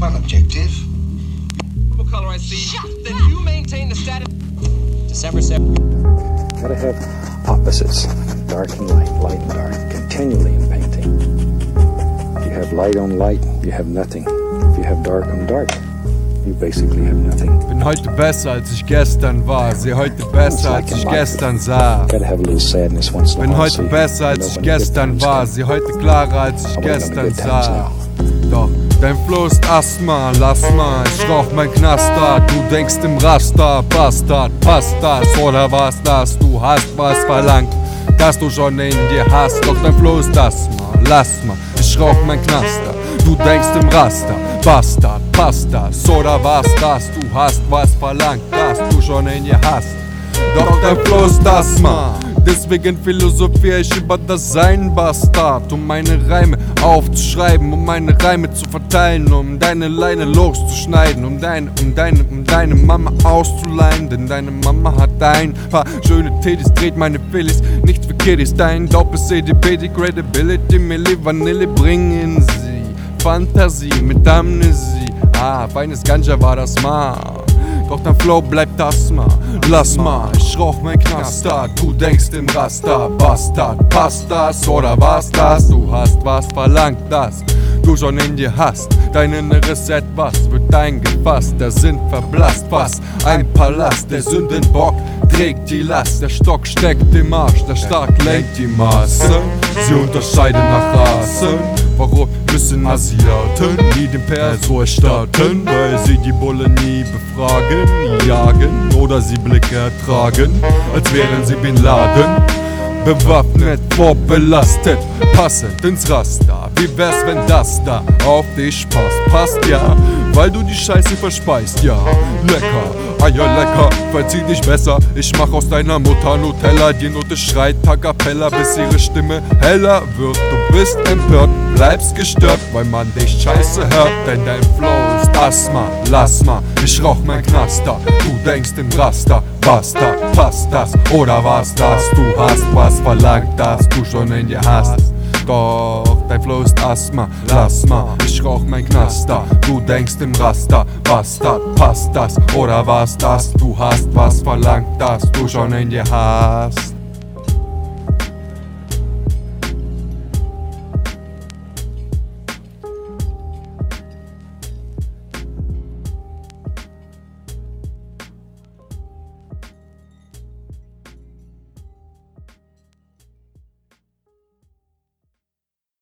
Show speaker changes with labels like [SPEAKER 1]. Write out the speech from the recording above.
[SPEAKER 1] one objective.
[SPEAKER 2] color I see, then you maintain the status.
[SPEAKER 3] December 7th.
[SPEAKER 4] Gotta have opposites, dark and light, light and dark, continually in painting. If you have light on light, you have nothing. If you have dark on dark, you basically have nothing.
[SPEAKER 5] Bin heute besser als ich gestern war, seh heute besser als ich gestern sah.
[SPEAKER 4] Gotta have a little sadness once in a
[SPEAKER 5] Bin
[SPEAKER 4] while.
[SPEAKER 5] heute
[SPEAKER 4] so you
[SPEAKER 5] besser als ich
[SPEAKER 4] when the good
[SPEAKER 5] gestern war,
[SPEAKER 4] come.
[SPEAKER 5] seh heute klarer als ich gestern
[SPEAKER 4] die good
[SPEAKER 5] sah. Dein Flow ist Asthma, lass mal, ich rauch mein Knaster. Du denkst im Raster, Bastard, passt das oder was das? Du hast was verlangt, das du schon in dir hast. Doch dein Flow ist Asthma, lass mal, ich rauch mein Knaster. Du denkst im Raster, Bastard, passt das oder was das? Du hast was verlangt, das du schon in dir hast. Doch dein Flow ist Asthma. Deswegen philosophiere ich über das Sein, Bastard. Um meine Reime aufzuschreiben, um meine Reime zu verteilen, um deine Leine loszuschneiden, um deine, um deine, um deine Mama auszuleihen. Denn deine Mama hat ein paar schöne Titties, dreht meine Phillies nicht für Kiddies. Dein doppes CDP, die Credibility, Milli Vanille bringen sie. Fantasie mit Amnesie. Ah, feines Ganja war das mal. Doch dein Flow bleibt Asthma. Lass mal, ich rauch mein Knaster. Du denkst im Raster, Bastard. Passt das oder was das? Du hast was verlangt, das du schon in dir hast. Dein inneres Etwas wird eingefasst. Der Sinn verblasst fast. Ein Palast, der Sündenbock trägt die Last. Der Stock steckt im Arsch, der Stark lenkt die Maße. Sie unterscheiden nach Rassen. Warum müssen Asiaten nie den Persor starten? Weil sie die Bulle nie befragen, nie jagen oder sie Blicke ertragen, als wären sie Bin Laden. Bewaffnet, vorbelastet, passend ins Raster. Wie wär's, wenn das da auf dich passt? Passt ja, weil du die Scheiße verspeist, ja. Lecker, Eier lecker, verzieh dich besser. Ich mach aus deiner Mutter Nutella. Die Note schreit a cappella, bis ihre Stimme heller wird. Du bist empört, bleibst gestört, weil man dich scheiße hört. Denn dein Flow ist Asthma, lass mal, ich rauch mein Knaster. Du denkst im Raster, Bastard, passt das oder was das? Du hast was verlangt, das du schon in dir hast. Doch dein Flow ist Asthma, lass mal, ich rauch mein Knaster. Du denkst im Raster, Bastard, passt das oder was das? Du hast was verlangt, das du schon in dir hast.